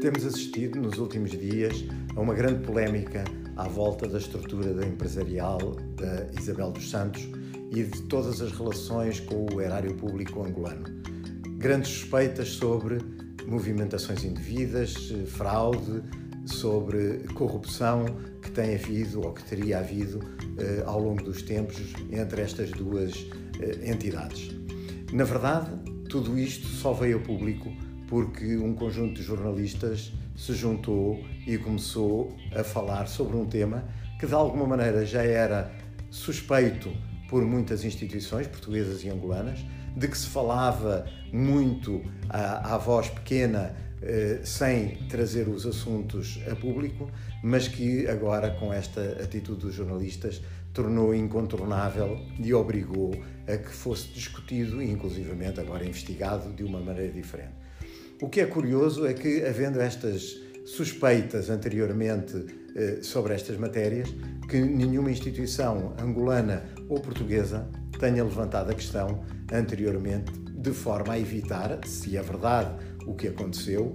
Temos assistido nos últimos dias a uma grande polémica à volta da estrutura da empresarial da Isabel dos Santos e de todas as relações com o erário público angolano. Grandes suspeitas sobre movimentações indevidas, fraude, sobre corrupção que tem havido ou que teria havido eh, ao longo dos tempos entre estas duas eh, entidades. Na verdade, tudo isto só veio a público porque um conjunto de jornalistas se juntou e começou a falar sobre um tema que de alguma maneira já era suspeito por muitas instituições portuguesas e angolanas, de que se falava muito à, à voz pequena, eh, sem trazer os assuntos a público, mas que agora, com esta atitude dos jornalistas, tornou incontornável e obrigou a que fosse discutido e, inclusivamente, agora investigado de uma maneira diferente. O que é curioso é que, havendo estas suspeitas anteriormente eh, sobre estas matérias, que nenhuma instituição angolana ou portuguesa tenha levantado a questão anteriormente de forma a evitar, se é verdade o que aconteceu,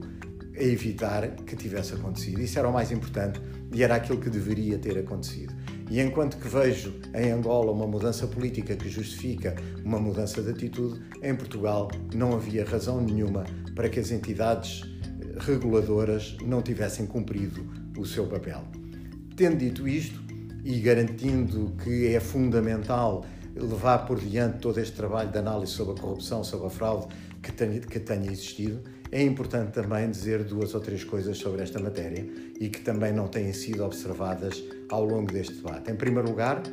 a evitar que tivesse acontecido. Isso era o mais importante e era aquilo que deveria ter acontecido. E enquanto que vejo em Angola uma mudança política que justifica uma mudança de atitude, em Portugal não havia razão nenhuma para que as entidades reguladoras não tivessem cumprido o seu papel. Tendo dito isto e garantindo que é fundamental levar por diante todo este trabalho de análise sobre a corrupção, sobre a fraude que tenha, que tenha existido, é importante também dizer duas ou três coisas sobre esta matéria e que também não têm sido observadas ao longo deste debate. Em primeiro lugar,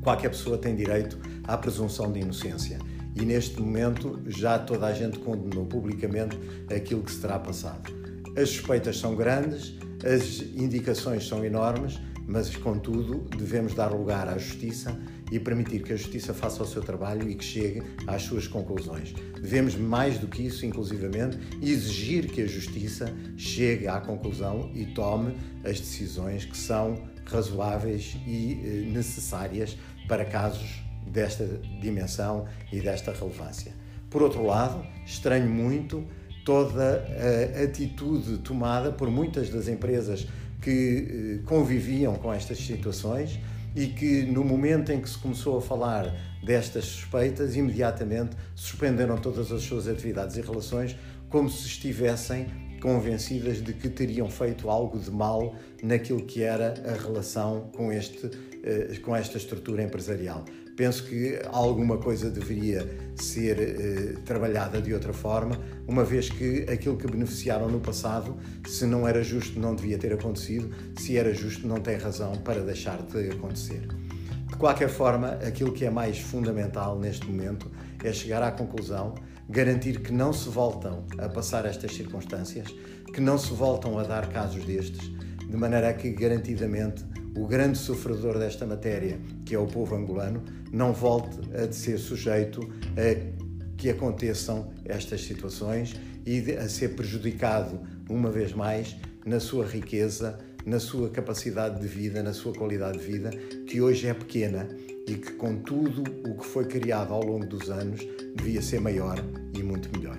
qualquer pessoa tem direito à presunção de inocência e neste momento já toda a gente condenou publicamente aquilo que se terá passado. As suspeitas são grandes, as indicações são enormes, mas contudo devemos dar lugar à justiça e permitir que a justiça faça o seu trabalho e que chegue às suas conclusões. Devemos, mais do que isso, inclusivamente, exigir que a justiça chegue à conclusão e tome as decisões que são razoáveis e eh, necessárias para casos desta dimensão e desta relevância. Por outro lado, estranho muito toda a atitude tomada por muitas das empresas que eh, conviviam com estas situações e que, no momento em que se começou a falar destas suspeitas, imediatamente suspenderam todas as suas atividades e relações, como se estivessem convencidas de que teriam feito algo de mal naquilo que era a relação com, este, eh, com esta estrutura empresarial. Penso que alguma coisa deveria ser eh, trabalhada de outra forma, uma vez que aquilo que beneficiaram no passado, se não era justo, não devia ter acontecido, se era justo, não tem razão para deixar de acontecer. De qualquer forma, aquilo que é mais fundamental neste momento é chegar à conclusão, garantir que não se voltam a passar estas circunstâncias, que não se voltam a dar casos destes, de maneira a que garantidamente o grande sofredor desta matéria, que é o povo angolano, não volte a ser sujeito a que aconteçam estas situações e a ser prejudicado uma vez mais na sua riqueza, na sua capacidade de vida, na sua qualidade de vida, que hoje é pequena e que com tudo o que foi criado ao longo dos anos devia ser maior e muito melhor.